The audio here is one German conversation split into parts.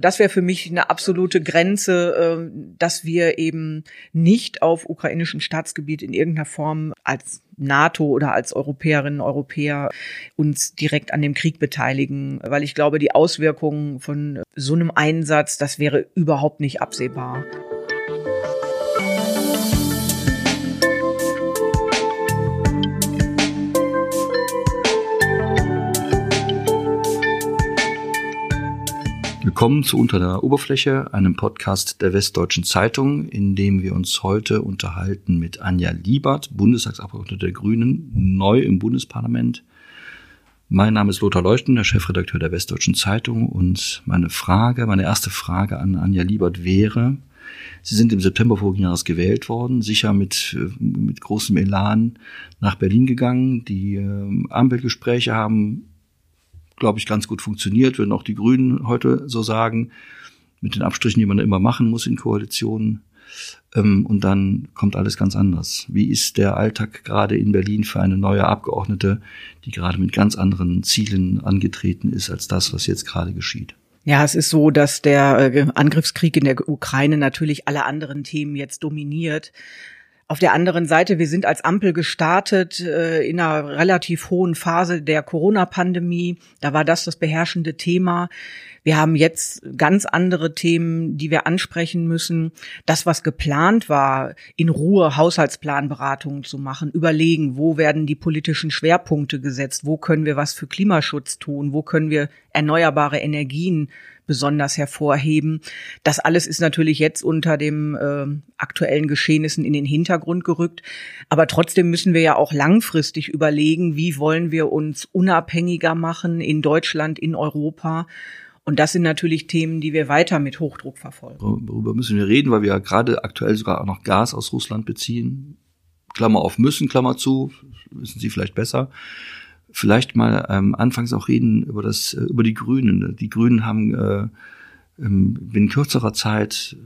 Das wäre für mich eine absolute Grenze, äh, dass wir eben nicht auf ukrainischem Staatsgebiet in irgendeiner Form als NATO oder als Europäerinnen und Europäer uns direkt an dem Krieg beteiligen, weil ich glaube, die Auswirkungen von so einem Einsatz, das wäre überhaupt nicht absehbar. Willkommen zu Unter der Oberfläche, einem Podcast der Westdeutschen Zeitung, in dem wir uns heute unterhalten mit Anja Liebert, Bundestagsabgeordnete der Grünen, neu im Bundesparlament. Mein Name ist Lothar Leuchten, der Chefredakteur der Westdeutschen Zeitung und meine Frage, meine erste Frage an Anja Liebert wäre, Sie sind im September vorigen Jahres gewählt worden, sicher mit, mit großem Elan nach Berlin gegangen. Die äh, Ampelgespräche haben glaube ich, ganz gut funktioniert, würden auch die Grünen heute so sagen, mit den Abstrichen, die man immer machen muss in Koalitionen. Ähm, und dann kommt alles ganz anders. Wie ist der Alltag gerade in Berlin für eine neue Abgeordnete, die gerade mit ganz anderen Zielen angetreten ist als das, was jetzt gerade geschieht? Ja, es ist so, dass der äh, Angriffskrieg in der Ukraine natürlich alle anderen Themen jetzt dominiert. Auf der anderen Seite, wir sind als Ampel gestartet äh, in einer relativ hohen Phase der Corona-Pandemie. Da war das das beherrschende Thema. Wir haben jetzt ganz andere Themen, die wir ansprechen müssen. Das, was geplant war, in Ruhe Haushaltsplanberatungen zu machen, überlegen, wo werden die politischen Schwerpunkte gesetzt, wo können wir was für Klimaschutz tun, wo können wir erneuerbare Energien besonders hervorheben. Das alles ist natürlich jetzt unter dem äh, aktuellen Geschehnissen in den Hintergrund gerückt. Aber trotzdem müssen wir ja auch langfristig überlegen, wie wollen wir uns unabhängiger machen in Deutschland, in Europa. Und das sind natürlich Themen, die wir weiter mit Hochdruck verfolgen. Worüber müssen wir reden, weil wir ja gerade aktuell sogar auch noch Gas aus Russland beziehen. Klammer auf müssen, Klammer zu, wissen Sie vielleicht besser vielleicht mal ähm, anfangs auch reden über das äh, über die Grünen. Die Grünen haben äh, ähm, in kürzerer Zeit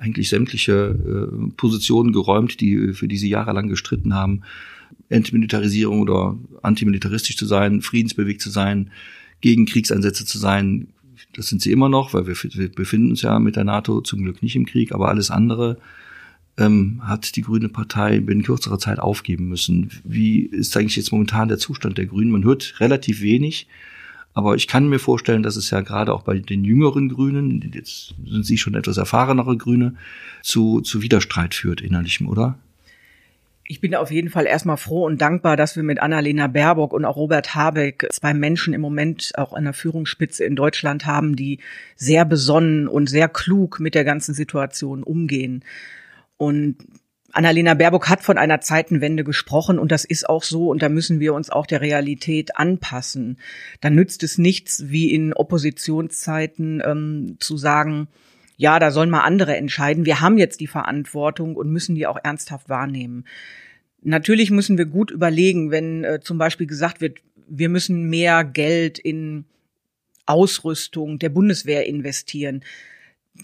eigentlich sämtliche äh, Positionen geräumt, die für die sie jahrelang gestritten haben. Entmilitarisierung oder antimilitaristisch zu sein, friedensbewegt zu sein, gegen Kriegseinsätze zu sein. Das sind sie immer noch, weil wir, wir befinden uns ja mit der NATO zum Glück nicht im Krieg, aber alles andere ähm, hat die Grüne Partei binnen kürzerer Zeit aufgeben müssen. Wie ist eigentlich jetzt momentan der Zustand der Grünen? Man hört relativ wenig, aber ich kann mir vorstellen, dass es ja gerade auch bei den jüngeren Grünen, jetzt sind Sie schon etwas erfahrenere Grüne, zu, zu Widerstreit führt innerlichem, oder? Ich bin auf jeden Fall erstmal froh und dankbar, dass wir mit Annalena Baerbock und auch Robert Habeck zwei Menschen im Moment auch an der Führungsspitze in Deutschland haben, die sehr besonnen und sehr klug mit der ganzen Situation umgehen. Und Annalena Baerbock hat von einer Zeitenwende gesprochen und das ist auch so und da müssen wir uns auch der Realität anpassen. Da nützt es nichts, wie in Oppositionszeiten ähm, zu sagen, ja, da sollen mal andere entscheiden. Wir haben jetzt die Verantwortung und müssen die auch ernsthaft wahrnehmen. Natürlich müssen wir gut überlegen, wenn äh, zum Beispiel gesagt wird, wir müssen mehr Geld in Ausrüstung der Bundeswehr investieren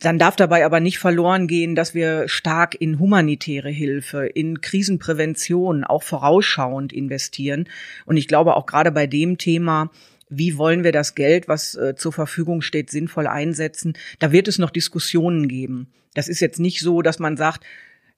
dann darf dabei aber nicht verloren gehen, dass wir stark in humanitäre Hilfe, in Krisenprävention, auch vorausschauend investieren. Und ich glaube auch gerade bei dem Thema, wie wollen wir das Geld, was äh, zur Verfügung steht, sinnvoll einsetzen, da wird es noch Diskussionen geben. Das ist jetzt nicht so, dass man sagt,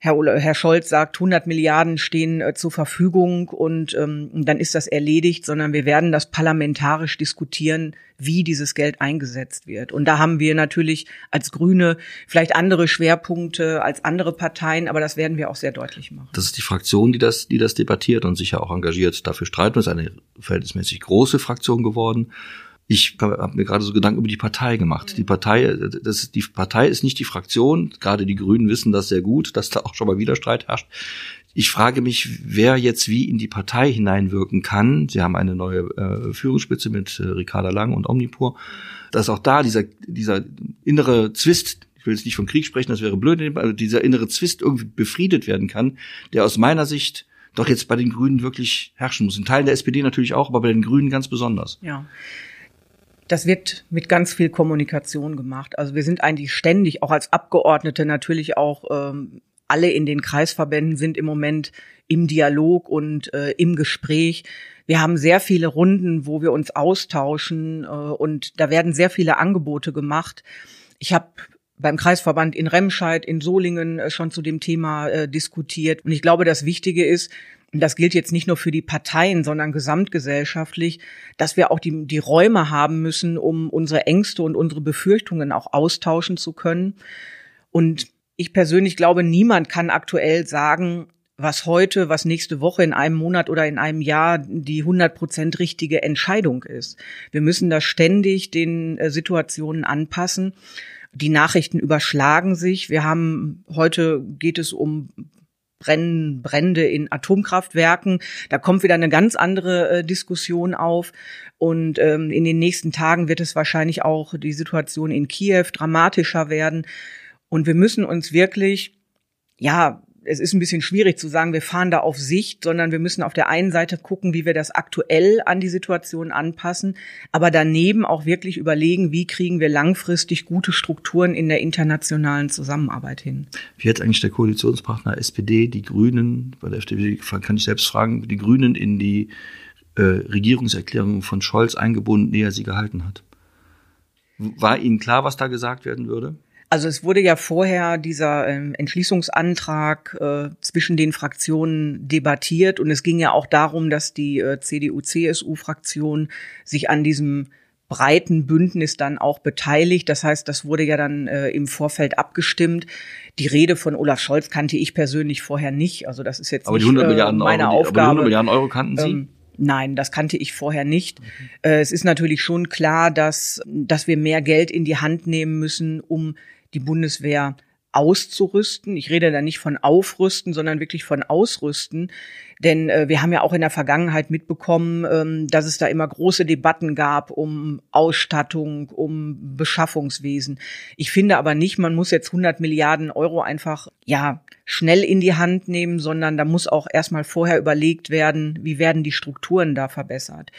Herr, Herr Scholz sagt, 100 Milliarden stehen äh, zur Verfügung und ähm, dann ist das erledigt, sondern wir werden das parlamentarisch diskutieren, wie dieses Geld eingesetzt wird. Und da haben wir natürlich als Grüne vielleicht andere Schwerpunkte als andere Parteien, aber das werden wir auch sehr deutlich machen. Das ist die Fraktion, die das, die das debattiert und sich ja auch engagiert. Dafür streiten ist eine verhältnismäßig große Fraktion geworden ich habe mir gerade so Gedanken über die Partei gemacht. Die Partei, das, die Partei ist nicht die Fraktion. Gerade die Grünen wissen das sehr gut, dass da auch schon mal Widerstreit herrscht. Ich frage mich, wer jetzt wie in die Partei hineinwirken kann. Sie haben eine neue äh, Führungsspitze mit äh, Ricarda Lang und Omnipur. Dass auch da dieser, dieser innere Zwist, ich will jetzt nicht von Krieg sprechen, das wäre blöd, aber dieser innere Zwist irgendwie befriedet werden kann, der aus meiner Sicht doch jetzt bei den Grünen wirklich herrschen muss. In Teilen der SPD natürlich auch, aber bei den Grünen ganz besonders. Ja das wird mit ganz viel Kommunikation gemacht. Also wir sind eigentlich ständig, auch als Abgeordnete natürlich auch ähm, alle in den Kreisverbänden sind im Moment im Dialog und äh, im Gespräch. Wir haben sehr viele Runden, wo wir uns austauschen äh, und da werden sehr viele Angebote gemacht. Ich habe beim Kreisverband in Remscheid, in Solingen äh, schon zu dem Thema äh, diskutiert. Und ich glaube, das Wichtige ist, das gilt jetzt nicht nur für die Parteien, sondern gesamtgesellschaftlich, dass wir auch die, die Räume haben müssen, um unsere Ängste und unsere Befürchtungen auch austauschen zu können. Und ich persönlich glaube, niemand kann aktuell sagen, was heute, was nächste Woche in einem Monat oder in einem Jahr die 100 Prozent richtige Entscheidung ist. Wir müssen da ständig den äh, Situationen anpassen. Die Nachrichten überschlagen sich. Wir haben heute geht es um Brennen, Brände in Atomkraftwerken. Da kommt wieder eine ganz andere äh, Diskussion auf. Und ähm, in den nächsten Tagen wird es wahrscheinlich auch die Situation in Kiew dramatischer werden. Und wir müssen uns wirklich, ja, es ist ein bisschen schwierig zu sagen, wir fahren da auf Sicht, sondern wir müssen auf der einen Seite gucken, wie wir das aktuell an die Situation anpassen, aber daneben auch wirklich überlegen, wie kriegen wir langfristig gute Strukturen in der internationalen Zusammenarbeit hin. Wie hat eigentlich der Koalitionspartner SPD, die Grünen, bei der FDP kann ich selbst fragen, die Grünen in die äh, Regierungserklärung von Scholz eingebunden, ehe er sie gehalten hat? War Ihnen klar, was da gesagt werden würde? Also es wurde ja vorher dieser ähm, Entschließungsantrag äh, zwischen den Fraktionen debattiert und es ging ja auch darum, dass die äh, CDU-CSU-Fraktion sich an diesem breiten Bündnis dann auch beteiligt. Das heißt, das wurde ja dann äh, im Vorfeld abgestimmt. Die Rede von Olaf Scholz kannte ich persönlich vorher nicht. Also das ist jetzt aber nicht die 100 Milliarden äh, meine Euro, Aufgabe. Aber die 100 Milliarden Euro kannten Sie? Ähm, Nein, das kannte ich vorher nicht. Mhm. Äh, es ist natürlich schon klar, dass, dass wir mehr Geld in die Hand nehmen müssen, um die Bundeswehr auszurüsten. Ich rede da nicht von aufrüsten, sondern wirklich von ausrüsten. Denn äh, wir haben ja auch in der Vergangenheit mitbekommen, ähm, dass es da immer große Debatten gab um Ausstattung, um Beschaffungswesen. Ich finde aber nicht, man muss jetzt 100 Milliarden Euro einfach, ja, schnell in die Hand nehmen, sondern da muss auch erstmal vorher überlegt werden, wie werden die Strukturen da verbessert.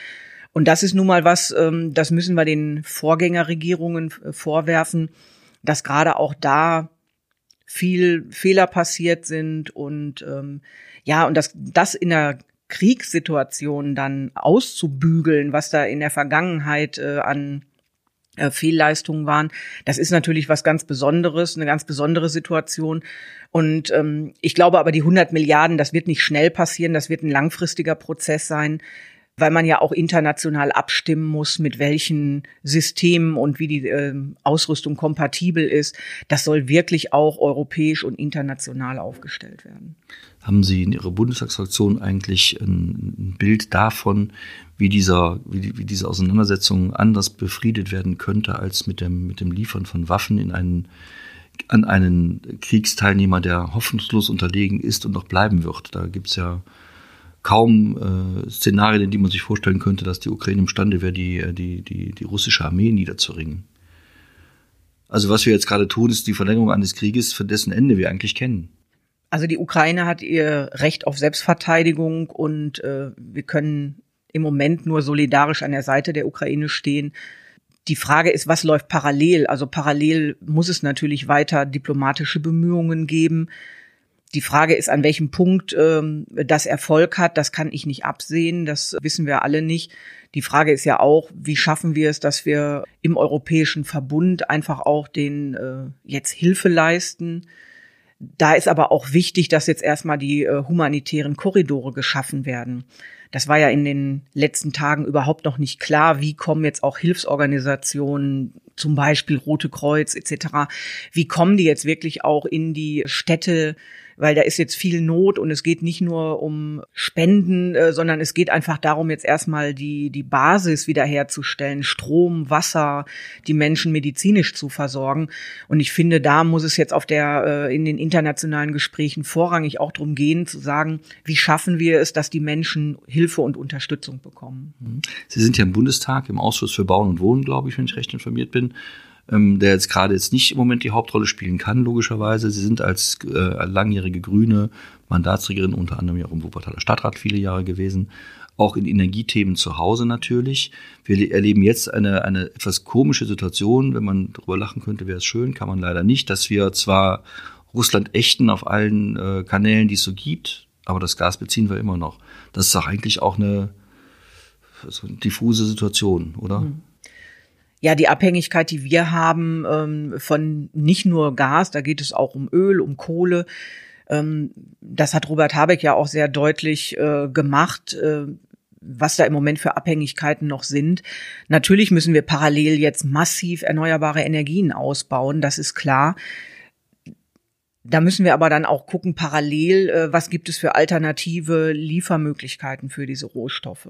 Und das ist nun mal was, ähm, das müssen wir den Vorgängerregierungen äh, vorwerfen dass gerade auch da viel Fehler passiert sind und ähm, ja, und dass das in der Kriegssituation dann auszubügeln, was da in der Vergangenheit äh, an äh, Fehlleistungen waren, das ist natürlich was ganz Besonderes, eine ganz besondere Situation. Und ähm, ich glaube aber, die 100 Milliarden, das wird nicht schnell passieren, das wird ein langfristiger Prozess sein weil man ja auch international abstimmen muss, mit welchen Systemen und wie die äh, Ausrüstung kompatibel ist. Das soll wirklich auch europäisch und international aufgestellt werden. Haben Sie in Ihrer Bundestagsfraktion eigentlich ein Bild davon, wie, dieser, wie, wie diese Auseinandersetzung anders befriedet werden könnte als mit dem, mit dem Liefern von Waffen in einen an einen Kriegsteilnehmer, der hoffnungslos unterlegen ist und noch bleiben wird. Da gibt's ja kaum äh, Szenarien, in die man sich vorstellen könnte, dass die Ukraine imstande wäre, die, äh, die, die, die russische Armee niederzuringen. Also was wir jetzt gerade tun, ist die Verlängerung eines Krieges, für dessen Ende wir eigentlich kennen. Also die Ukraine hat ihr Recht auf Selbstverteidigung und äh, wir können im Moment nur solidarisch an der Seite der Ukraine stehen. Die Frage ist, was läuft parallel? Also parallel muss es natürlich weiter diplomatische Bemühungen geben. Die Frage ist, an welchem Punkt ähm, das Erfolg hat, das kann ich nicht absehen, das wissen wir alle nicht. Die Frage ist ja auch, wie schaffen wir es, dass wir im Europäischen Verbund einfach auch den äh, jetzt Hilfe leisten. Da ist aber auch wichtig, dass jetzt erstmal die äh, humanitären Korridore geschaffen werden. Das war ja in den letzten Tagen überhaupt noch nicht klar. Wie kommen jetzt auch Hilfsorganisationen, zum Beispiel Rote Kreuz etc., wie kommen die jetzt wirklich auch in die Städte, weil da ist jetzt viel Not und es geht nicht nur um Spenden, äh, sondern es geht einfach darum, jetzt erstmal die, die Basis wiederherzustellen, Strom, Wasser, die Menschen medizinisch zu versorgen. Und ich finde, da muss es jetzt auf der, äh, in den internationalen Gesprächen vorrangig auch darum gehen, zu sagen, wie schaffen wir es, dass die Menschen Hilfe und Unterstützung bekommen. Mhm. Sie sind ja im Bundestag, im Ausschuss für Bauen und Wohnen, glaube ich, wenn ich recht informiert bin ähm, der jetzt gerade jetzt nicht im Moment die Hauptrolle spielen kann, logischerweise. Sie sind als äh, langjährige Grüne Mandatsträgerin unter anderem ja auch im Wuppertaler Stadtrat viele Jahre gewesen, auch in Energiethemen zu Hause natürlich. Wir erleben jetzt eine, eine etwas komische Situation, wenn man darüber lachen könnte, wäre es schön, kann man leider nicht, dass wir zwar Russland ächten auf allen äh, Kanälen, die es so gibt, aber das Gas beziehen wir immer noch. Das ist doch eigentlich auch eine, so eine diffuse Situation, oder? Mhm. Ja, die Abhängigkeit, die wir haben ähm, von nicht nur Gas, da geht es auch um Öl, um Kohle. Ähm, das hat Robert Habeck ja auch sehr deutlich äh, gemacht. Äh, was da im Moment für Abhängigkeiten noch sind. Natürlich müssen wir parallel jetzt massiv erneuerbare Energien ausbauen, das ist klar. Da müssen wir aber dann auch gucken, parallel, äh, was gibt es für alternative Liefermöglichkeiten für diese Rohstoffe.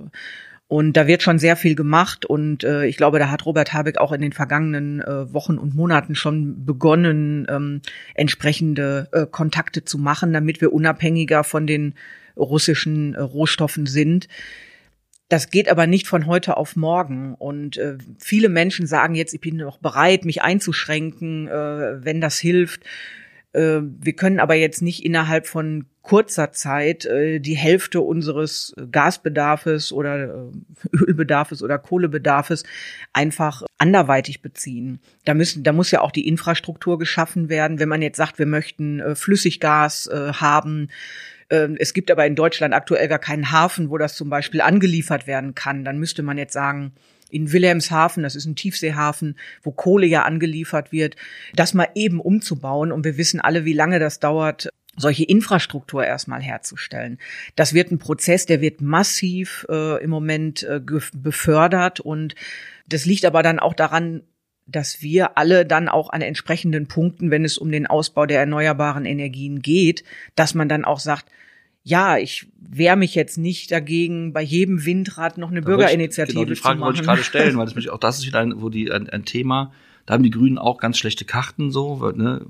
Und da wird schon sehr viel gemacht und äh, ich glaube, da hat Robert Habeck auch in den vergangenen äh, Wochen und Monaten schon begonnen, ähm, entsprechende äh, Kontakte zu machen, damit wir unabhängiger von den russischen äh, Rohstoffen sind. Das geht aber nicht von heute auf morgen. Und äh, viele Menschen sagen jetzt, ich bin noch bereit, mich einzuschränken, äh, wenn das hilft. Äh, wir können aber jetzt nicht innerhalb von kurzer Zeit äh, die Hälfte unseres Gasbedarfes oder äh, Ölbedarfes oder Kohlebedarfes einfach anderweitig beziehen. Da müssen, da muss ja auch die Infrastruktur geschaffen werden. Wenn man jetzt sagt, wir möchten äh, Flüssiggas äh, haben, ähm, es gibt aber in Deutschland aktuell gar keinen Hafen, wo das zum Beispiel angeliefert werden kann. Dann müsste man jetzt sagen, in Wilhelmshaven, das ist ein Tiefseehafen, wo Kohle ja angeliefert wird, das mal eben umzubauen. Und wir wissen alle, wie lange das dauert, solche Infrastruktur erstmal herzustellen. Das wird ein Prozess, der wird massiv äh, im Moment äh, befördert und das liegt aber dann auch daran, dass wir alle dann auch an entsprechenden Punkten, wenn es um den Ausbau der erneuerbaren Energien geht, dass man dann auch sagt, ja, ich wehre mich jetzt nicht dagegen, bei jedem Windrad noch eine da Bürgerinitiative ich, genau, die Frage zu machen. wollte ich gerade stellen, weil das auch das ist wieder ein, wo die ein, ein Thema, da haben die Grünen auch ganz schlechte Karten so, weil, ne,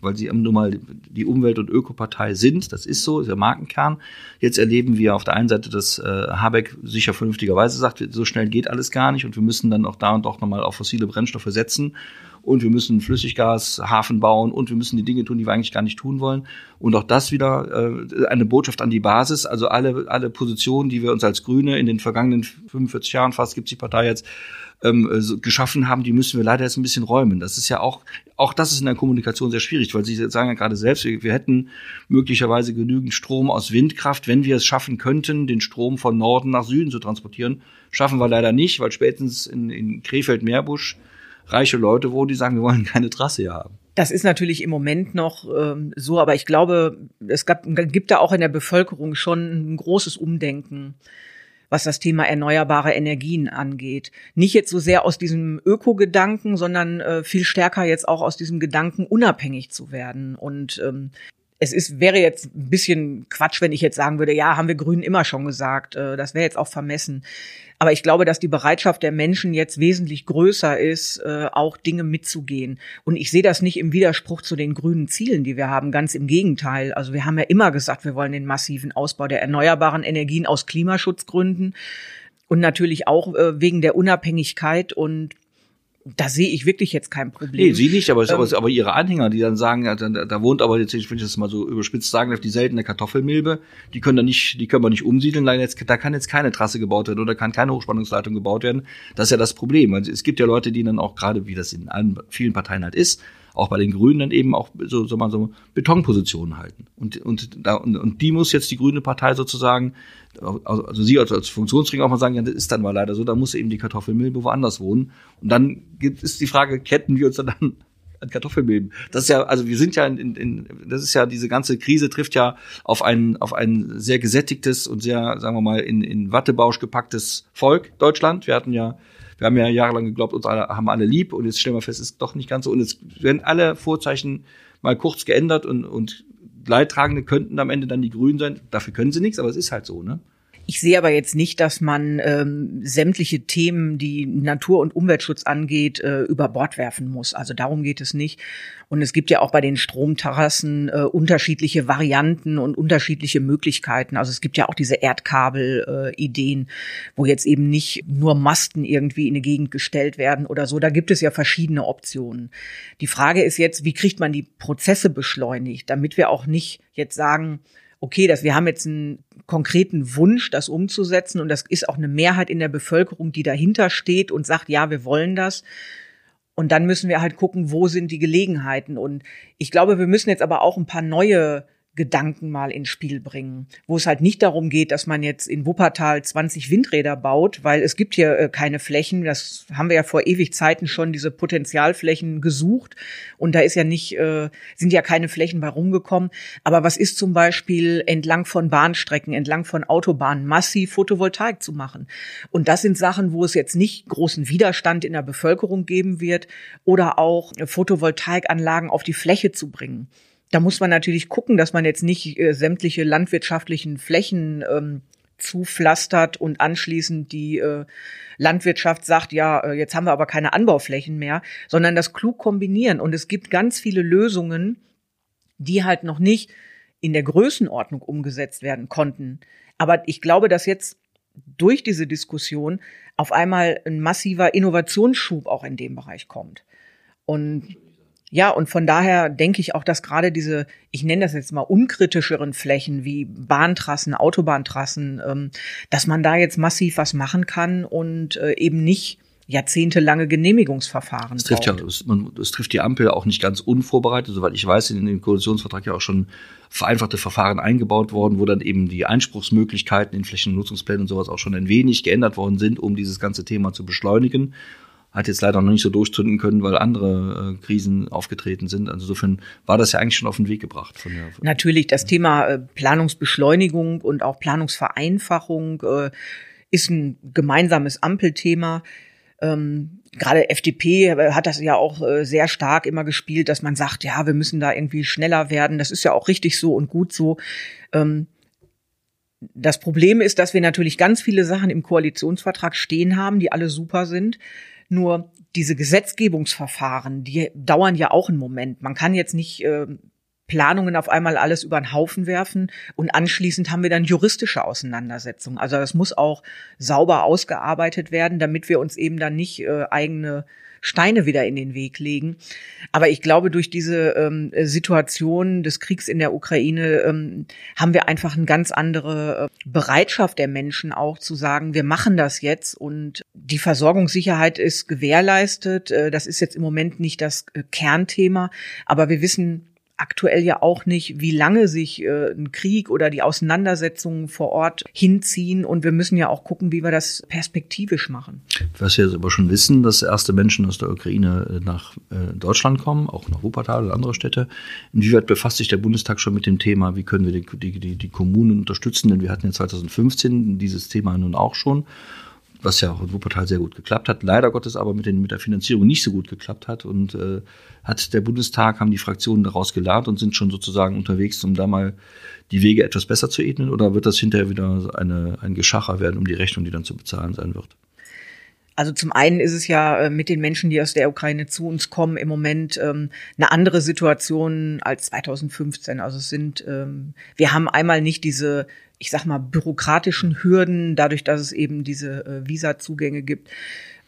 weil sie nun mal die Umwelt- und Ökopartei sind. Das ist so, ist der Markenkern. Jetzt erleben wir auf der einen Seite, dass äh, Habeck sicher vernünftigerweise sagt, so schnell geht alles gar nicht und wir müssen dann auch da und doch nochmal auf fossile Brennstoffe setzen und wir müssen Flüssiggashafen bauen und wir müssen die Dinge tun, die wir eigentlich gar nicht tun wollen. Und auch das wieder äh, eine Botschaft an die Basis. Also alle, alle Positionen, die wir uns als Grüne in den vergangenen 45 Jahren, fast gibt es die Partei jetzt, ähm, so geschaffen haben, die müssen wir leider jetzt ein bisschen räumen. Das ist ja auch, auch das ist in der Kommunikation sehr schwierig, weil Sie sagen ja gerade selbst, wir, wir hätten möglicherweise genügend Strom aus Windkraft, wenn wir es schaffen könnten, den Strom von Norden nach Süden zu transportieren. Schaffen wir leider nicht, weil spätestens in, in Krefeld-Meerbusch reiche Leute wohnen, die sagen, wir wollen keine Trasse hier haben. Das ist natürlich im Moment noch ähm, so, aber ich glaube, es gab, gibt da auch in der Bevölkerung schon ein großes Umdenken was das Thema erneuerbare Energien angeht. Nicht jetzt so sehr aus diesem Öko-Gedanken, sondern äh, viel stärker jetzt auch aus diesem Gedanken, unabhängig zu werden. Und ähm, es ist, wäre jetzt ein bisschen Quatsch, wenn ich jetzt sagen würde, ja, haben wir Grünen immer schon gesagt. Äh, das wäre jetzt auch vermessen. Aber ich glaube, dass die Bereitschaft der Menschen jetzt wesentlich größer ist, äh, auch Dinge mitzugehen. Und ich sehe das nicht im Widerspruch zu den grünen Zielen, die wir haben. Ganz im Gegenteil. Also wir haben ja immer gesagt, wir wollen den massiven Ausbau der erneuerbaren Energien aus Klimaschutzgründen und natürlich auch äh, wegen der Unabhängigkeit und da sehe ich wirklich jetzt kein Problem. Nee, sie nicht, aber, ähm, aber, ihre Anhänger, die dann sagen, da, da wohnt aber jetzt, wenn ich das mal so überspitzt sagen darf, die seltene Kartoffelmilbe, die können da nicht, die können wir nicht umsiedeln, da kann jetzt keine Trasse gebaut werden oder kann keine Hochspannungsleitung gebaut werden. Das ist ja das Problem. Also es gibt ja Leute, die dann auch gerade, wie das in allen vielen Parteien halt ist, auch bei den Grünen dann eben auch so, so mal so Betonpositionen halten. Und, und, da, und, und die muss jetzt die Grüne Partei sozusagen also, also Sie als, als Funktionsträger auch mal sagen, ja, das ist dann mal leider so, da muss eben die Kartoffelmilbe woanders wohnen. Und dann gibt es die Frage, ketten wir uns dann an Kartoffelmilben. Das ist ja, also wir sind ja in, in, in, das ist ja, diese ganze Krise trifft ja auf ein, auf ein sehr gesättigtes und sehr, sagen wir mal, in, in Wattebausch gepacktes Volk, Deutschland. Wir hatten ja, wir haben ja jahrelang geglaubt, uns alle, haben alle lieb und jetzt stellen wir fest, es ist doch nicht ganz so. Und jetzt werden alle Vorzeichen mal kurz geändert und, und Leidtragende könnten am Ende dann die Grünen sein. Dafür können sie nichts, aber es ist halt so, ne? Ich sehe aber jetzt nicht, dass man ähm, sämtliche Themen, die Natur- und Umweltschutz angeht, äh, über Bord werfen muss. Also darum geht es nicht. Und es gibt ja auch bei den Stromterrassen äh, unterschiedliche Varianten und unterschiedliche Möglichkeiten. Also es gibt ja auch diese Erdkabel-Ideen, äh, wo jetzt eben nicht nur Masten irgendwie in eine Gegend gestellt werden oder so. Da gibt es ja verschiedene Optionen. Die Frage ist jetzt, wie kriegt man die Prozesse beschleunigt, damit wir auch nicht jetzt sagen, okay, dass wir haben jetzt einen konkreten Wunsch, das umzusetzen und das ist auch eine Mehrheit in der Bevölkerung, die dahinter steht und sagt, ja, wir wollen das. Und dann müssen wir halt gucken, wo sind die Gelegenheiten. Und ich glaube, wir müssen jetzt aber auch ein paar neue Gedanken mal ins Spiel bringen, wo es halt nicht darum geht, dass man jetzt in Wuppertal 20 Windräder baut, weil es gibt hier äh, keine Flächen. Das haben wir ja vor ewig Zeiten schon diese Potenzialflächen gesucht und da ist ja nicht, äh, sind ja keine Flächen bei rumgekommen. Aber was ist zum Beispiel entlang von Bahnstrecken, entlang von Autobahnen massiv Photovoltaik zu machen? Und das sind Sachen, wo es jetzt nicht großen Widerstand in der Bevölkerung geben wird oder auch Photovoltaikanlagen auf die Fläche zu bringen. Da muss man natürlich gucken, dass man jetzt nicht äh, sämtliche landwirtschaftlichen Flächen ähm, zupflastert und anschließend die äh, Landwirtschaft sagt, ja, äh, jetzt haben wir aber keine Anbauflächen mehr, sondern das klug kombinieren. Und es gibt ganz viele Lösungen, die halt noch nicht in der Größenordnung umgesetzt werden konnten. Aber ich glaube, dass jetzt durch diese Diskussion auf einmal ein massiver Innovationsschub auch in dem Bereich kommt. Und ja, und von daher denke ich auch, dass gerade diese, ich nenne das jetzt mal unkritischeren Flächen wie Bahntrassen, Autobahntrassen, ähm, dass man da jetzt massiv was machen kann und äh, eben nicht jahrzehntelange Genehmigungsverfahren. Das trifft ja, das, man, das trifft die Ampel auch nicht ganz unvorbereitet, soweit ich weiß, in dem Koalitionsvertrag ja auch schon vereinfachte Verfahren eingebaut worden, wo dann eben die Einspruchsmöglichkeiten in Flächennutzungsplänen und sowas auch schon ein wenig geändert worden sind, um dieses ganze Thema zu beschleunigen hat jetzt leider noch nicht so durchzünden können, weil andere äh, Krisen aufgetreten sind. Also insofern war das ja eigentlich schon auf den Weg gebracht. Von der, Natürlich, das Thema äh, Planungsbeschleunigung und auch Planungsvereinfachung äh, ist ein gemeinsames Ampelthema. Ähm, Gerade FDP hat das ja auch äh, sehr stark immer gespielt, dass man sagt, ja, wir müssen da irgendwie schneller werden. Das ist ja auch richtig so und gut so. Ähm, das Problem ist, dass wir natürlich ganz viele Sachen im Koalitionsvertrag stehen haben, die alle super sind. Nur diese Gesetzgebungsverfahren, die dauern ja auch einen Moment. Man kann jetzt nicht äh, Planungen auf einmal alles über den Haufen werfen und anschließend haben wir dann juristische Auseinandersetzungen. Also das muss auch sauber ausgearbeitet werden, damit wir uns eben dann nicht äh, eigene Steine wieder in den Weg legen. Aber ich glaube, durch diese ähm, Situation des Kriegs in der Ukraine ähm, haben wir einfach eine ganz andere äh, Bereitschaft der Menschen auch zu sagen, wir machen das jetzt und die Versorgungssicherheit ist gewährleistet. Äh, das ist jetzt im Moment nicht das äh, Kernthema, aber wir wissen aktuell ja auch nicht, wie lange sich äh, ein Krieg oder die Auseinandersetzungen vor Ort hinziehen. Und wir müssen ja auch gucken, wie wir das perspektivisch machen. Was wir jetzt aber schon wissen, dass erste Menschen aus der Ukraine äh, nach äh, Deutschland kommen, auch nach Wuppertal oder andere Städte. Inwieweit befasst sich der Bundestag schon mit dem Thema, wie können wir die, die, die, die Kommunen unterstützen? Denn wir hatten ja 2015 dieses Thema nun auch schon was ja auch in Wuppertal sehr gut geklappt hat, leider Gottes aber mit, den, mit der Finanzierung nicht so gut geklappt hat. Und äh, hat der Bundestag, haben die Fraktionen daraus gelernt und sind schon sozusagen unterwegs, um da mal die Wege etwas besser zu ebnen? Oder wird das hinterher wieder eine, ein Geschacher werden um die Rechnung, die dann zu bezahlen sein wird? Also zum einen ist es ja äh, mit den Menschen, die aus der Ukraine zu uns kommen, im Moment ähm, eine andere Situation als 2015. Also es sind, ähm, wir haben einmal nicht diese ich sag mal, bürokratischen Hürden, dadurch, dass es eben diese äh, Visazugänge gibt.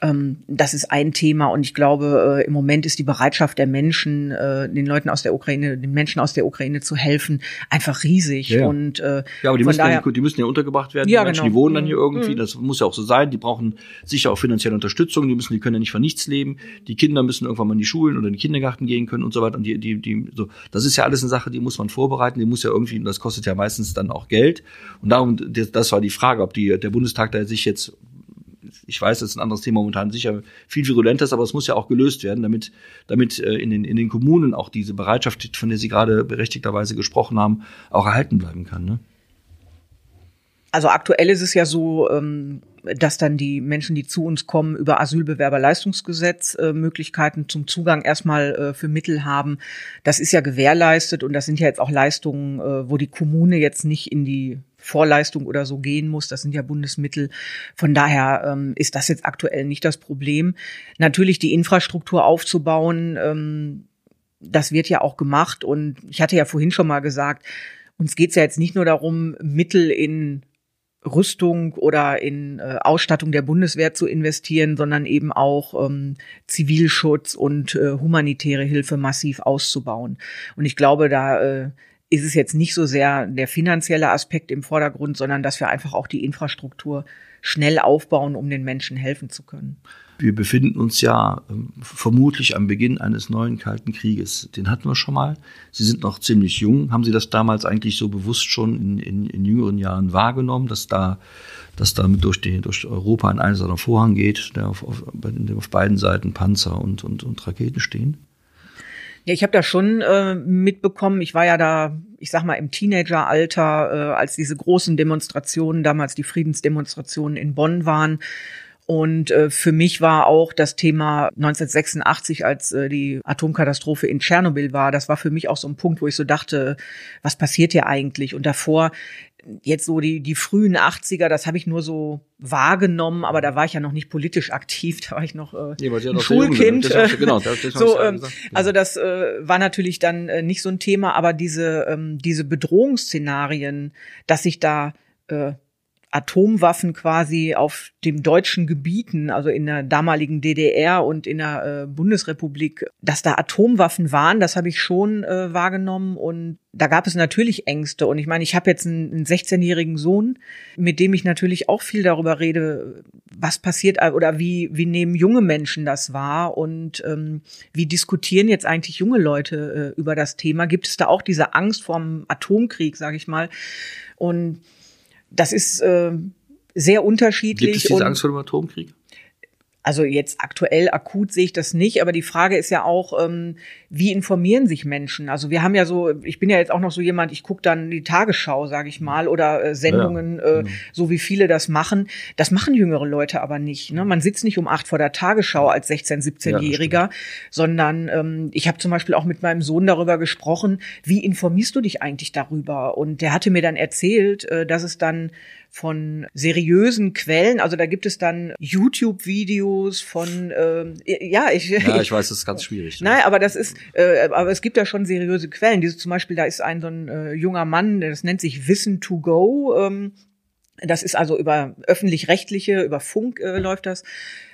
Ähm, das ist ein Thema und ich glaube, äh, im Moment ist die Bereitschaft der Menschen, äh, den Leuten aus der Ukraine, den Menschen aus der Ukraine zu helfen, einfach riesig. Ja, und äh, ja aber die müssen, daher, ja, die müssen ja untergebracht werden. Ja, die Menschen, genau. die wohnen dann hier mhm. irgendwie. Mhm. Das muss ja auch so sein. Die brauchen sicher auch finanzielle Unterstützung. Die müssen, die können ja nicht von nichts leben. Die Kinder müssen irgendwann mal in die Schulen oder in den Kindergarten gehen können und so weiter. Und die, die, die, so, das ist ja alles eine Sache, die muss man vorbereiten. Die muss ja irgendwie, und das kostet ja meistens dann auch Geld. Und darum, das war die Frage, ob die, der Bundestag da sich jetzt ich weiß, das ist ein anderes Thema momentan sicher viel virulenter aber es muss ja auch gelöst werden, damit, damit äh, in, den, in den Kommunen auch diese Bereitschaft, von der Sie gerade berechtigterweise gesprochen haben, auch erhalten bleiben kann. Ne? Also aktuell ist es ja so, ähm, dass dann die Menschen, die zu uns kommen, über Asylbewerberleistungsgesetz äh, Möglichkeiten zum Zugang erstmal äh, für Mittel haben. Das ist ja gewährleistet und das sind ja jetzt auch Leistungen, wo die Kommune jetzt nicht in die Vorleistung oder so gehen muss. Das sind ja Bundesmittel. Von daher ähm, ist das jetzt aktuell nicht das Problem. Natürlich die Infrastruktur aufzubauen, ähm, das wird ja auch gemacht. Und ich hatte ja vorhin schon mal gesagt, uns geht es ja jetzt nicht nur darum, Mittel in Rüstung oder in äh, Ausstattung der Bundeswehr zu investieren, sondern eben auch ähm, Zivilschutz und äh, humanitäre Hilfe massiv auszubauen. Und ich glaube, da äh, ist es jetzt nicht so sehr der finanzielle Aspekt im Vordergrund, sondern dass wir einfach auch die Infrastruktur schnell aufbauen, um den Menschen helfen zu können. Wir befinden uns ja äh, vermutlich am Beginn eines neuen Kalten Krieges. Den hatten wir schon mal. Sie sind noch ziemlich jung. Haben Sie das damals eigentlich so bewusst schon in, in, in jüngeren Jahren wahrgenommen, dass da, dass damit durch, die, durch Europa ein eiserner Vorhang geht, der auf, auf, auf beiden Seiten Panzer und, und, und Raketen stehen? Ja, ich habe das schon äh, mitbekommen. Ich war ja da, ich sag mal, im Teenageralter, äh, als diese großen Demonstrationen, damals die Friedensdemonstrationen in Bonn waren. Und äh, für mich war auch das Thema 1986, als äh, die Atomkatastrophe in Tschernobyl war, das war für mich auch so ein Punkt, wo ich so dachte, was passiert hier eigentlich? Und davor jetzt so die, die frühen 80er, das habe ich nur so wahrgenommen, aber da war ich ja noch nicht politisch aktiv, da war ich noch äh, nee, Schulkind. Das, genau, das, das so, ähm, also das äh, war natürlich dann äh, nicht so ein Thema, aber diese, ähm, diese Bedrohungsszenarien, dass sich da äh, Atomwaffen quasi auf dem deutschen Gebieten, also in der damaligen DDR und in der äh, Bundesrepublik, dass da Atomwaffen waren, das habe ich schon äh, wahrgenommen und da gab es natürlich Ängste und ich meine, ich habe jetzt einen, einen 16-jährigen Sohn, mit dem ich natürlich auch viel darüber rede, was passiert oder wie wie nehmen junge Menschen das wahr und ähm, wie diskutieren jetzt eigentlich junge Leute äh, über das Thema? Gibt es da auch diese Angst vorm Atomkrieg, sage ich mal? Und das ist äh, sehr unterschiedlich. Gibt es diese Angst vor dem Atomkrieg? Also jetzt aktuell akut sehe ich das nicht, aber die Frage ist ja auch, ähm, wie informieren sich Menschen? Also wir haben ja so, ich bin ja jetzt auch noch so jemand, ich gucke dann die Tagesschau, sage ich mal, oder äh, Sendungen, ja, äh, genau. so wie viele das machen. Das machen jüngere Leute aber nicht. Ne? Man sitzt nicht um acht vor der Tagesschau als 16-, 17-Jähriger, ja, sondern ähm, ich habe zum Beispiel auch mit meinem Sohn darüber gesprochen, wie informierst du dich eigentlich darüber? Und der hatte mir dann erzählt, äh, dass es dann von seriösen Quellen. Also da gibt es dann YouTube-Videos von ähm, ja ich ja ich weiß, das ist ganz schwierig. Ne? Nein, aber das ist äh, aber es gibt ja schon seriöse Quellen. Diese zum Beispiel da ist ein so ein äh, junger Mann, das nennt sich Wissen to Go. Ähm, das ist also über öffentlich-rechtliche, über Funk äh, läuft das.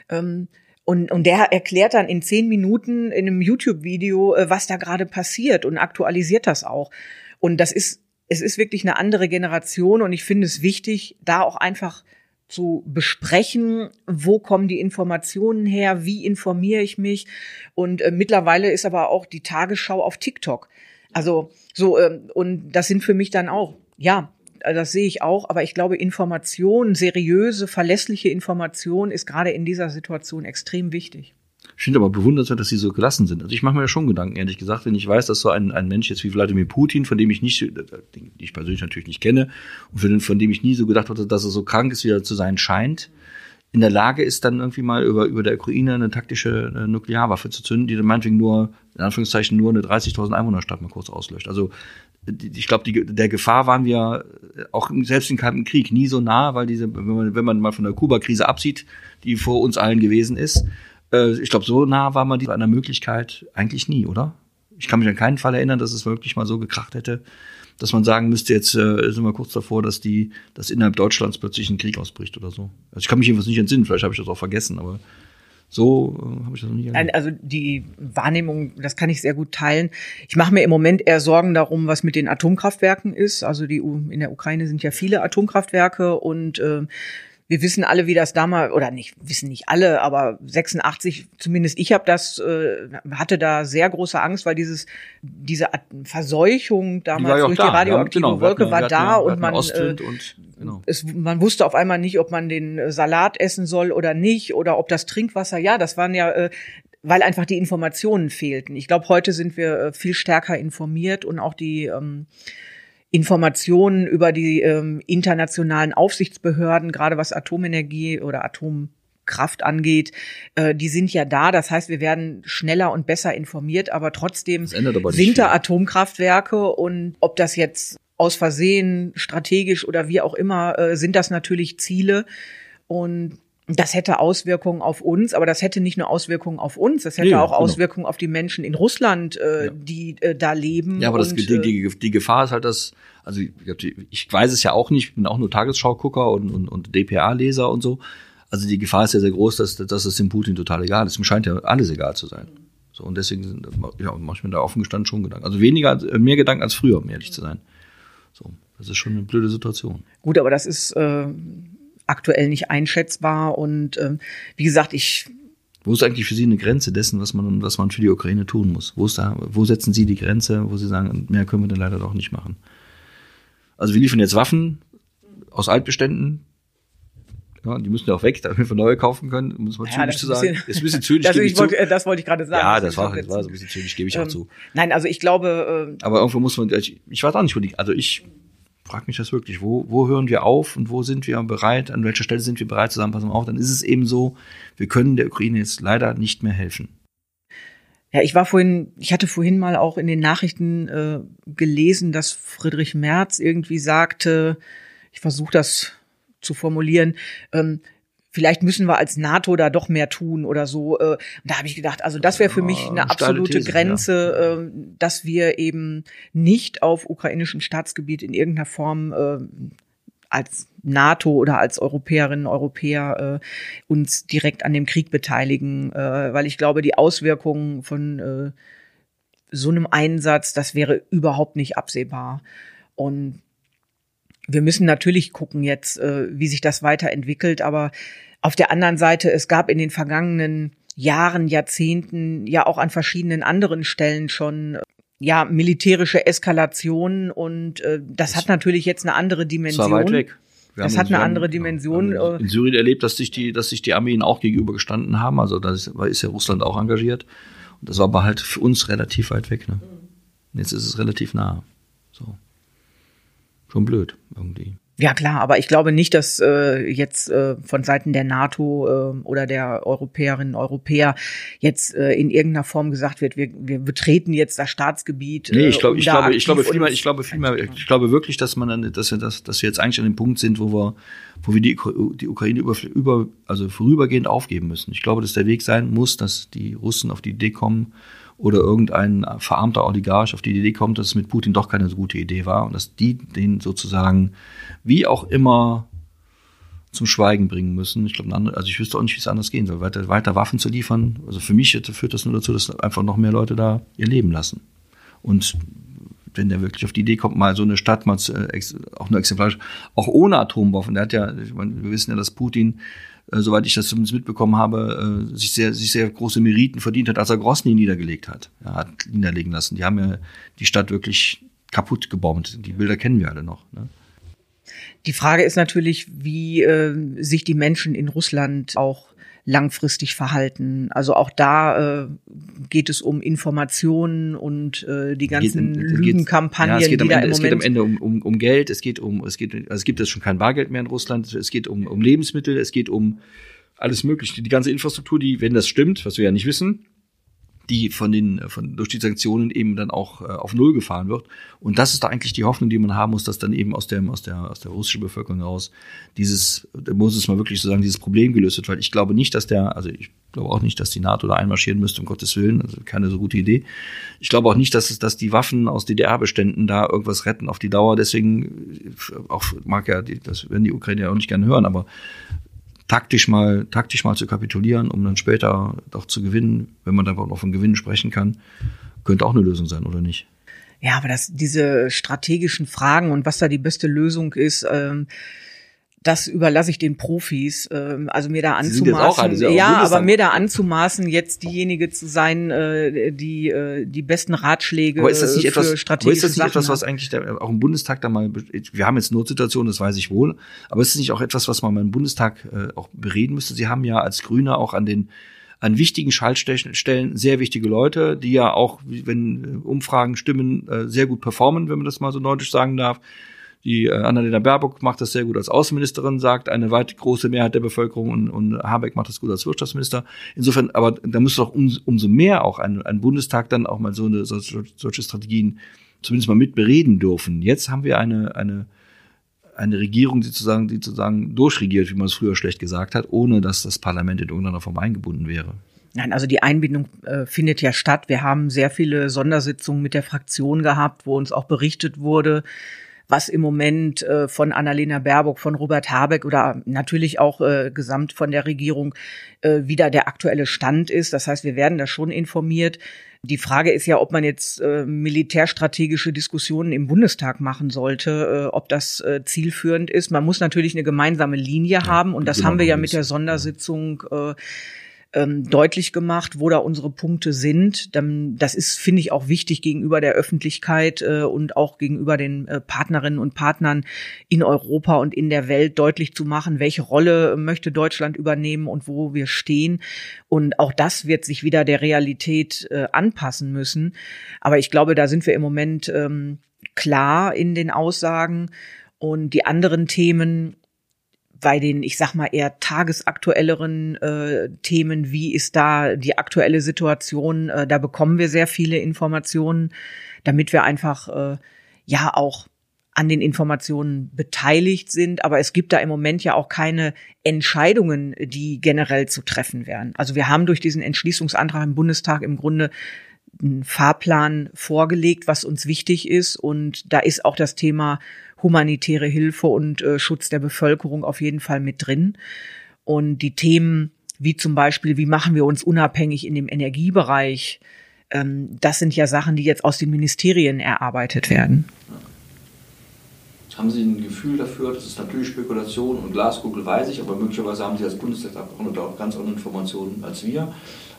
Ähm, und, und der erklärt dann in zehn Minuten in einem YouTube-Video, äh, was da gerade passiert und aktualisiert das auch. Und das ist es ist wirklich eine andere Generation und ich finde es wichtig, da auch einfach zu besprechen, wo kommen die Informationen her, wie informiere ich mich. Und äh, mittlerweile ist aber auch die Tagesschau auf TikTok. Also so, ähm, und das sind für mich dann auch, ja, das sehe ich auch, aber ich glaube, Information, seriöse, verlässliche Information ist gerade in dieser Situation extrem wichtig. Ich finde aber bewundernswert, dass sie so gelassen sind. Also ich mache mir ja schon Gedanken, ehrlich gesagt, wenn ich weiß, dass so ein, ein Mensch jetzt wie Wladimir Putin, von dem ich nicht, den ich persönlich natürlich nicht kenne, und von, von dem ich nie so gedacht hatte, dass er so krank ist, wie er zu sein scheint, in der Lage ist, dann irgendwie mal über, über der Ukraine eine taktische eine Nuklearwaffe zu zünden, die dann meinetwegen nur, in Anführungszeichen, nur eine 30.000 Einwohnerstadt mal kurz auslöscht. Also ich glaube, der Gefahr waren wir auch selbst im Kalten Krieg nie so nah, weil diese, wenn man, wenn man mal von der Kuba-Krise absieht, die vor uns allen gewesen ist, äh, ich glaube, so nah war man einer Möglichkeit eigentlich nie, oder? Ich kann mich an keinen Fall erinnern, dass es wirklich mal so gekracht hätte, dass man sagen müsste, jetzt äh, sind wir kurz davor, dass die, dass innerhalb Deutschlands plötzlich ein Krieg ausbricht oder so. Also ich kann mich jedenfalls nicht entsinnen, vielleicht habe ich das auch vergessen, aber so äh, habe ich das noch nie erlebt. Also die Wahrnehmung, das kann ich sehr gut teilen. Ich mache mir im Moment eher Sorgen darum, was mit den Atomkraftwerken ist. Also die in der Ukraine sind ja viele Atomkraftwerke und äh, wir wissen alle, wie das damals, oder nicht, wissen nicht alle, aber 86, zumindest ich habe das, äh, hatte da sehr große Angst, weil dieses, diese Verseuchung damals durch da. die radioaktive ja, genau. Wolke war da und man, äh, und, genau. es, man wusste auf einmal nicht, ob man den äh, Salat essen soll oder nicht oder ob das Trinkwasser, ja, das waren ja, äh, weil einfach die Informationen fehlten. Ich glaube, heute sind wir äh, viel stärker informiert und auch die ähm, Informationen über die ähm, internationalen Aufsichtsbehörden, gerade was Atomenergie oder Atomkraft angeht, äh, die sind ja da. Das heißt, wir werden schneller und besser informiert, aber trotzdem aber sind da Atomkraftwerke und ob das jetzt aus Versehen, strategisch oder wie auch immer, äh, sind das natürlich Ziele. Und das hätte Auswirkungen auf uns, aber das hätte nicht nur Auswirkungen auf uns, das hätte nee, auch genau. Auswirkungen auf die Menschen in Russland, äh, ja. die äh, da leben. Ja, aber das, die, die, äh, die Gefahr ist halt, dass, also ich weiß es ja auch nicht, ich bin auch nur Tagesschau-Gucker und, und, und DPA-Leser und so. Also die Gefahr ist ja sehr groß, dass, dass es dem Putin total egal ist. Ihm scheint ja alles egal zu sein. So, und deswegen ja, mache ich mir da offen gestanden schon Gedanken. Also weniger, mehr Gedanken als früher, um ehrlich zu sein. So, das ist schon eine blöde Situation. Gut, aber das ist äh, aktuell nicht einschätzbar. Und ähm, wie gesagt, ich wo ist eigentlich für Sie eine Grenze dessen, was man, was man für die Ukraine tun muss? Wo, ist da, wo setzen Sie die Grenze, wo Sie sagen, mehr können wir dann leider doch nicht machen? Also wir liefern jetzt Waffen aus Altbeständen. Ja, die müssen ja auch weg, damit wir neue kaufen können, muss man ja, zynisch zu sagen. Bisschen, ist ein bisschen zynisch. das, ich wollte, das wollte ich gerade sagen. Ja, das, das war, das war so ein bisschen zynisch, gebe ich ähm, auch zu. Nein, also ich glaube. Äh, Aber irgendwo muss man, ich, ich weiß auch nicht, wo die, also ich frag mich das wirklich, wo, wo hören wir auf und wo sind wir bereit, an welcher Stelle sind wir bereit zu auf, dann ist es eben so, wir können der Ukraine jetzt leider nicht mehr helfen. Ja, ich war vorhin, ich hatte vorhin mal auch in den Nachrichten äh, gelesen, dass Friedrich Merz irgendwie sagte, ich versuche das zu formulieren, ähm, vielleicht müssen wir als NATO da doch mehr tun oder so. Äh, und da habe ich gedacht, also das wäre für mich eine absolute These, Grenze, ja. äh, dass wir eben nicht auf ukrainischem Staatsgebiet in irgendeiner Form äh, als NATO oder als Europäerinnen und Europäer äh, uns direkt an dem Krieg beteiligen, äh, weil ich glaube, die Auswirkungen von äh, so einem Einsatz, das wäre überhaupt nicht absehbar. Und wir müssen natürlich gucken jetzt, äh, wie sich das weiterentwickelt, aber auf der anderen Seite, es gab in den vergangenen Jahren, Jahrzehnten ja auch an verschiedenen anderen Stellen schon ja militärische Eskalationen und äh, das, das hat natürlich jetzt eine andere Dimension. Das war weit weg. Wir das hat eine andere Dimension. Äh, in Syrien erlebt, dass sich die, dass sich die Armeen auch gegenübergestanden haben. Also da ist, ist ja Russland auch engagiert. Und das war aber halt für uns relativ weit weg. Ne? Jetzt ist es relativ nah. So. Schon blöd irgendwie. Ja klar, aber ich glaube nicht, dass äh, jetzt äh, von Seiten der NATO äh, oder der Europäerinnen und Europäer jetzt äh, in irgendeiner Form gesagt wird, wir, wir betreten jetzt das Staatsgebiet. Äh, nee, ich, glaub, um ich glaube, ich glaube vielmehr, ich glaube vielmehr, ich glaube wirklich, dass man dann, dass wir, dass, dass wir jetzt eigentlich an dem Punkt sind, wo wir, wo wir die, die Ukraine über, über, also vorübergehend aufgeben müssen. Ich glaube, dass der Weg sein muss, dass die Russen auf die Idee kommen, oder irgendein verarmter Oligarch auf die Idee kommt, dass es mit Putin doch keine so gute Idee war und dass die den sozusagen wie auch immer zum Schweigen bringen müssen. Ich glaube, also ich wüsste auch nicht, wie es anders gehen soll, weiter, weiter Waffen zu liefern. Also für mich führt das nur dazu, dass einfach noch mehr Leute da ihr Leben lassen. Und wenn der wirklich auf die Idee kommt, mal so eine Stadt mal äh, auch nur exemplarisch, auch ohne Atomwaffen. Der hat ja, meine, wir wissen ja, dass Putin äh, soweit ich das zumindest mitbekommen habe, äh, sich sehr, sich sehr große Meriten verdient hat, als er Grosny niedergelegt hat. Er hat niederlegen lassen. Die haben ja die Stadt wirklich kaputt gebombt. Die Bilder kennen wir alle noch. Ne? Die Frage ist natürlich, wie äh, sich die Menschen in Russland auch langfristig verhalten. Also auch da äh, geht es um Informationen und äh, die ganzen geht, Lügenkampagnen, ja, die da Ende, im Es geht am Ende um, um, um Geld, es geht um, es geht, also es gibt jetzt schon kein Bargeld mehr in Russland, es geht um, um Lebensmittel, es geht um alles Mögliche. Die ganze Infrastruktur, die, wenn das stimmt, was wir ja nicht wissen, die von den von durch die Sanktionen eben dann auch äh, auf null gefahren wird. Und das ist da eigentlich die Hoffnung die man haben muss dass dann eben aus der aus der aus der russischen Bevölkerung heraus dieses da muss es mal wirklich so sagen dieses Problem gelöst wird. Weil ich glaube nicht dass der also ich glaube auch nicht dass die NATO da einmarschieren müsste um Gottes willen. Also keine so gute Idee. Ich glaube auch nicht dass es dass die Waffen aus DDR-Beständen da irgendwas retten auf die Dauer. Deswegen auch mag ja das werden die Ukrainer auch nicht gerne hören aber taktisch mal, taktisch mal zu kapitulieren, um dann später doch zu gewinnen, wenn man da noch von Gewinnen sprechen kann, könnte auch eine Lösung sein, oder nicht? Ja, aber das, diese strategischen Fragen und was da die beste Lösung ist, ähm, das überlasse ich den Profis. Ähm, also mir da anzumaßen, ja, aber mir da anzumaßen, jetzt diejenige zu sein, äh, die äh, die besten Ratschläge aber ist das nicht für etwas, strategische ist das nicht Sachen etwas, was eigentlich der, auch im Bundestag da mal, wir haben jetzt Notsituationen, das weiß ich wohl, aber ist es nicht auch etwas, was man mal im Bundestag äh, auch bereden müsste? Sie haben ja als Grüne auch an den an wichtigen Schaltstellen sehr wichtige Leute, die ja auch, wenn Umfragen stimmen, sehr gut performen, wenn man das mal so deutlich sagen darf. Die äh, Annalena Baerbock macht das sehr gut als Außenministerin, sagt eine weit große Mehrheit der Bevölkerung und, und Habeck macht das gut als Wirtschaftsminister. Insofern, aber da muss doch um, umso mehr auch ein, ein Bundestag dann auch mal so eine so, solche Strategien zumindest mal mitbereden dürfen. Jetzt haben wir eine eine eine Regierung, die sozusagen, die sozusagen durchregiert, wie man es früher schlecht gesagt hat, ohne dass das Parlament in irgendeiner Form eingebunden wäre. Nein, also die Einbindung äh, findet ja statt. Wir haben sehr viele Sondersitzungen mit der Fraktion gehabt, wo uns auch berichtet wurde, was im Moment äh, von Annalena Baerbock, von Robert Habeck oder natürlich auch äh, gesamt von der Regierung äh, wieder der aktuelle Stand ist. Das heißt, wir werden da schon informiert. Die Frage ist ja, ob man jetzt äh, militärstrategische Diskussionen im Bundestag machen sollte, äh, ob das äh, zielführend ist. Man muss natürlich eine gemeinsame Linie ja, haben und das haben wir ja mit der Sondersitzung äh, ähm, deutlich gemacht, wo da unsere Punkte sind. Das ist, finde ich, auch wichtig gegenüber der Öffentlichkeit äh, und auch gegenüber den äh, Partnerinnen und Partnern in Europa und in der Welt deutlich zu machen, welche Rolle möchte Deutschland übernehmen und wo wir stehen. Und auch das wird sich wieder der Realität äh, anpassen müssen. Aber ich glaube, da sind wir im Moment ähm, klar in den Aussagen. Und die anderen Themen, bei den, ich sag mal, eher tagesaktuelleren äh, Themen, wie ist da die aktuelle Situation, äh, da bekommen wir sehr viele Informationen, damit wir einfach äh, ja auch an den Informationen beteiligt sind. Aber es gibt da im Moment ja auch keine Entscheidungen, die generell zu treffen wären. Also wir haben durch diesen Entschließungsantrag im Bundestag im Grunde einen Fahrplan vorgelegt, was uns wichtig ist. Und da ist auch das Thema humanitäre Hilfe und äh, Schutz der Bevölkerung auf jeden Fall mit drin. Und die Themen wie zum Beispiel, wie machen wir uns unabhängig in dem Energiebereich, ähm, das sind ja Sachen, die jetzt aus den Ministerien erarbeitet werden. Haben Sie ein Gefühl dafür, das ist natürlich Spekulation und Glaskugel weiß ich, aber möglicherweise haben Sie als Bundestagsabgeordneter auch ganz andere Informationen als wir.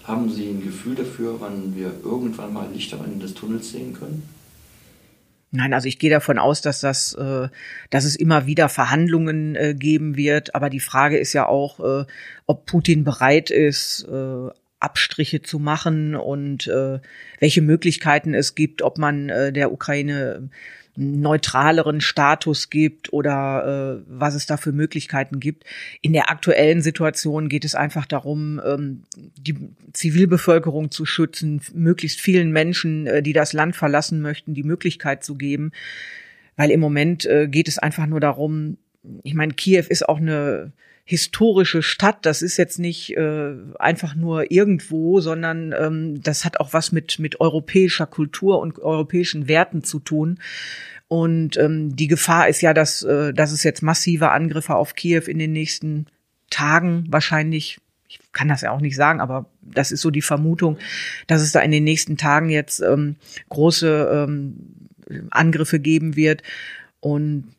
Haben Sie ein Gefühl dafür, wann wir irgendwann mal Licht am Ende des Tunnels sehen können? Nein, also ich gehe davon aus, dass das, äh, dass es immer wieder Verhandlungen äh, geben wird. Aber die Frage ist ja auch, äh, ob Putin bereit ist, Abstriche zu machen und welche Möglichkeiten es gibt, ob man der Ukraine neutraleren Status gibt oder äh, was es da für Möglichkeiten gibt. In der aktuellen Situation geht es einfach darum, ähm, die Zivilbevölkerung zu schützen, möglichst vielen Menschen, äh, die das Land verlassen möchten, die Möglichkeit zu geben. Weil im Moment äh, geht es einfach nur darum, ich meine, Kiew ist auch eine historische Stadt. Das ist jetzt nicht äh, einfach nur irgendwo, sondern ähm, das hat auch was mit, mit europäischer Kultur und europäischen Werten zu tun. Und ähm, die Gefahr ist ja, dass, äh, dass es jetzt massive Angriffe auf Kiew in den nächsten Tagen wahrscheinlich ich kann das ja auch nicht sagen, aber das ist so die Vermutung, dass es da in den nächsten Tagen jetzt ähm, große ähm, Angriffe geben wird. Und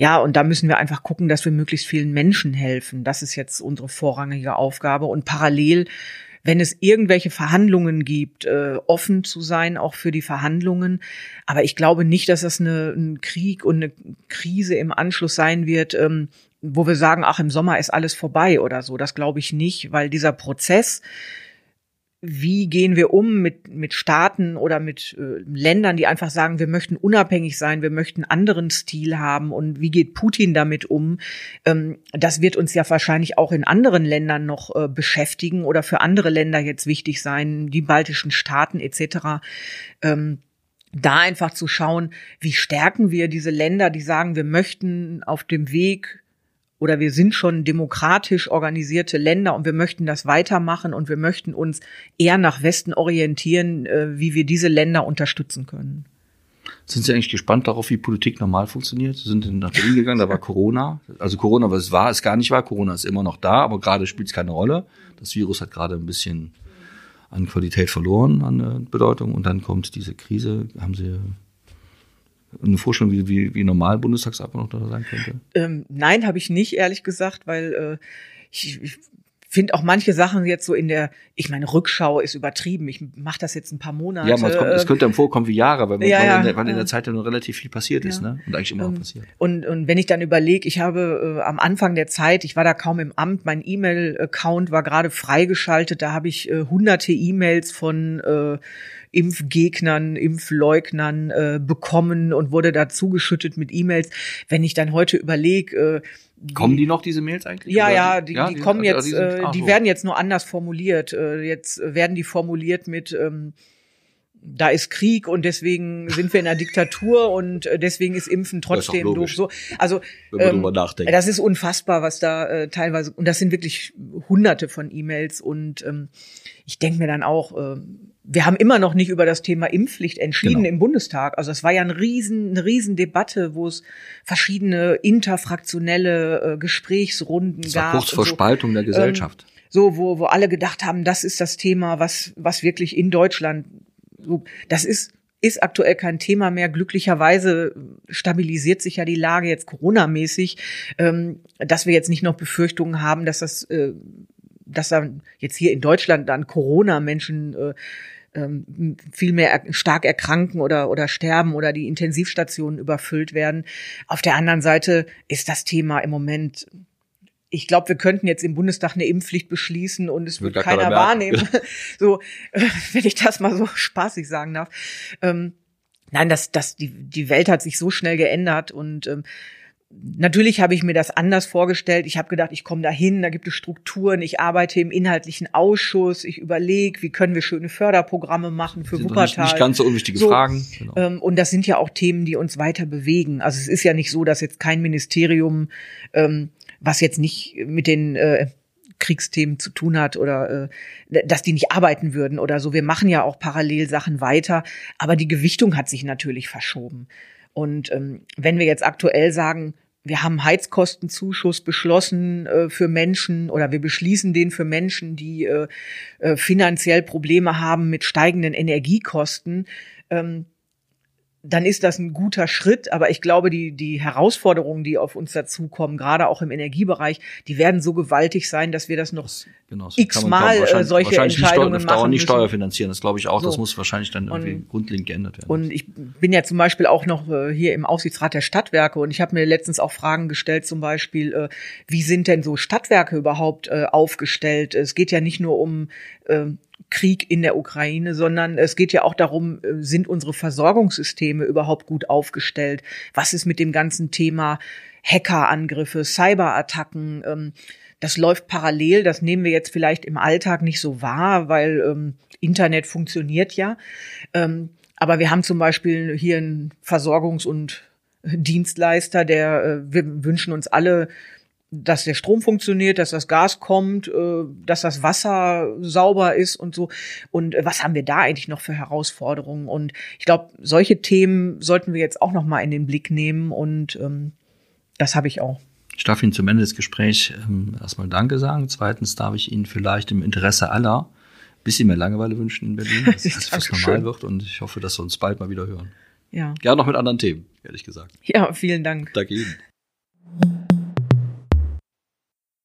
ja, und da müssen wir einfach gucken, dass wir möglichst vielen Menschen helfen. Das ist jetzt unsere vorrangige Aufgabe. Und parallel, wenn es irgendwelche Verhandlungen gibt, äh, offen zu sein, auch für die Verhandlungen. Aber ich glaube nicht, dass das eine, ein Krieg und eine Krise im Anschluss sein wird, ähm, wo wir sagen, ach, im Sommer ist alles vorbei oder so. Das glaube ich nicht, weil dieser Prozess, wie gehen wir um mit, mit Staaten oder mit äh, Ländern, die einfach sagen, wir möchten unabhängig sein, wir möchten anderen Stil haben und wie geht Putin damit um? Ähm, das wird uns ja wahrscheinlich auch in anderen Ländern noch äh, beschäftigen oder für andere Länder jetzt wichtig sein, die baltischen Staaten etc. Ähm, da einfach zu schauen, wie stärken wir diese Länder, die sagen, wir möchten auf dem Weg oder wir sind schon demokratisch organisierte Länder und wir möchten das weitermachen und wir möchten uns eher nach Westen orientieren, äh, wie wir diese Länder unterstützen können. Sind Sie eigentlich gespannt darauf, wie Politik normal funktioniert? Sie sind nach Berlin gegangen, da war Corona. Also Corona, was es war, es gar nicht war. Corona ist immer noch da, aber gerade spielt es keine Rolle. Das Virus hat gerade ein bisschen an Qualität verloren, an äh, Bedeutung. Und dann kommt diese Krise. Haben Sie eine Vorstellung, wie, wie, wie normal Bundestagsabgeordneter sein könnte? Ähm, nein, habe ich nicht, ehrlich gesagt, weil äh, ich, ich finde auch manche Sachen jetzt so in der, ich meine, Rückschau ist übertrieben. Ich mache das jetzt ein paar Monate. Ja, man, es, kommt, es könnte einem vorkommen wie Jahre, weil, ja, weil, in, der, weil in der Zeit ja nur relativ viel passiert ja. ist, ne? Und eigentlich immer ähm, noch passiert. Und, und wenn ich dann überlege, ich habe äh, am Anfang der Zeit, ich war da kaum im Amt, mein E-Mail-Account war gerade freigeschaltet, da habe ich äh, hunderte E-Mails von äh, Impfgegnern, Impfleugnern äh, bekommen und wurde da zugeschüttet mit E-Mails. Wenn ich dann heute überlege, äh, Kommen die noch, diese Mails eigentlich? Ja, ja, die, ja, die, die kommen also jetzt, die, sind, äh, die werden jetzt nur anders formuliert. Äh, jetzt werden die formuliert mit, ähm, da ist Krieg und deswegen sind wir in einer Diktatur und äh, deswegen ist Impfen trotzdem ist doof. So, also ähm, das ist unfassbar, was da äh, teilweise und das sind wirklich Hunderte von E-Mails und ähm, ich denke mir dann auch, äh, wir haben immer noch nicht über das Thema Impfpflicht entschieden genau. im Bundestag. Also es war ja ein riesen, eine riesen Debatte, wo es verschiedene interfraktionelle äh, Gesprächsrunden das war gab. Kurz vor so. Spaltung der Gesellschaft. Ähm, so, wo, wo alle gedacht haben, das ist das Thema, was, was wirklich in Deutschland so, das ist ist aktuell kein Thema mehr. Glücklicherweise stabilisiert sich ja die Lage jetzt Corona-mäßig, ähm, dass wir jetzt nicht noch Befürchtungen haben, dass das, äh, dass dann jetzt hier in Deutschland dann Corona-Menschen äh, ähm, viel mehr stark erkranken oder, oder sterben oder die Intensivstationen überfüllt werden. Auf der anderen Seite ist das Thema im Moment ich glaube, wir könnten jetzt im Bundestag eine Impfpflicht beschließen und es wird, wird keiner, keiner wahrnehmen. so, wenn ich das mal so spaßig sagen darf. Ähm, nein, das, das, die, die Welt hat sich so schnell geändert und ähm, Natürlich habe ich mir das anders vorgestellt. Ich habe gedacht, ich komme dahin, da gibt es Strukturen, ich arbeite im inhaltlichen Ausschuss, ich überlege, wie können wir schöne Förderprogramme machen für Wuppertal. Nicht, nicht ganz so unwichtige so, Fragen. Genau. Ähm, und das sind ja auch Themen, die uns weiter bewegen. Also es ist ja nicht so, dass jetzt kein Ministerium ähm, was jetzt nicht mit den äh, Kriegsthemen zu tun hat oder äh, dass die nicht arbeiten würden oder so. Wir machen ja auch parallel Sachen weiter, aber die Gewichtung hat sich natürlich verschoben. Und ähm, wenn wir jetzt aktuell sagen, wir haben Heizkostenzuschuss beschlossen äh, für Menschen oder wir beschließen den für Menschen, die äh, äh, finanziell Probleme haben mit steigenden Energiekosten, ähm, dann ist das ein guter Schritt. Aber ich glaube, die, die Herausforderungen, die auf uns dazukommen, gerade auch im Energiebereich, die werden so gewaltig sein, dass wir das noch genau, so x-mal äh, solche Entscheidungen nicht machen nicht Steuer finanzieren. Das glaube ich auch. So. Das muss wahrscheinlich dann irgendwie und, grundlegend geändert werden. Und ich bin ja zum Beispiel auch noch äh, hier im Aufsichtsrat der Stadtwerke und ich habe mir letztens auch Fragen gestellt, zum Beispiel, äh, wie sind denn so Stadtwerke überhaupt äh, aufgestellt? Es geht ja nicht nur um äh, Krieg in der Ukraine, sondern es geht ja auch darum, äh, sind unsere Versorgungssysteme überhaupt gut aufgestellt? Was ist mit dem ganzen Thema Hackerangriffe, Cyberattacken? Ähm, das läuft parallel, das nehmen wir jetzt vielleicht im Alltag nicht so wahr, weil ähm, Internet funktioniert ja. Ähm, aber wir haben zum Beispiel hier einen Versorgungs- und Dienstleister, der, äh, wir wünschen uns alle dass der Strom funktioniert, dass das Gas kommt, äh, dass das Wasser sauber ist und so. Und äh, was haben wir da eigentlich noch für Herausforderungen? Und ich glaube, solche Themen sollten wir jetzt auch noch mal in den Blick nehmen und ähm, das habe ich auch. Ich darf Ihnen zum Ende des Gesprächs ähm, erstmal Danke sagen. Zweitens darf ich Ihnen vielleicht im Interesse aller ein bisschen mehr Langeweile wünschen in Berlin, dass es fast normal wird. Und ich hoffe, dass wir uns bald mal wieder hören. Ja. Gerne noch mit anderen Themen, ehrlich gesagt. Ja, vielen Dank. Danke Ihnen.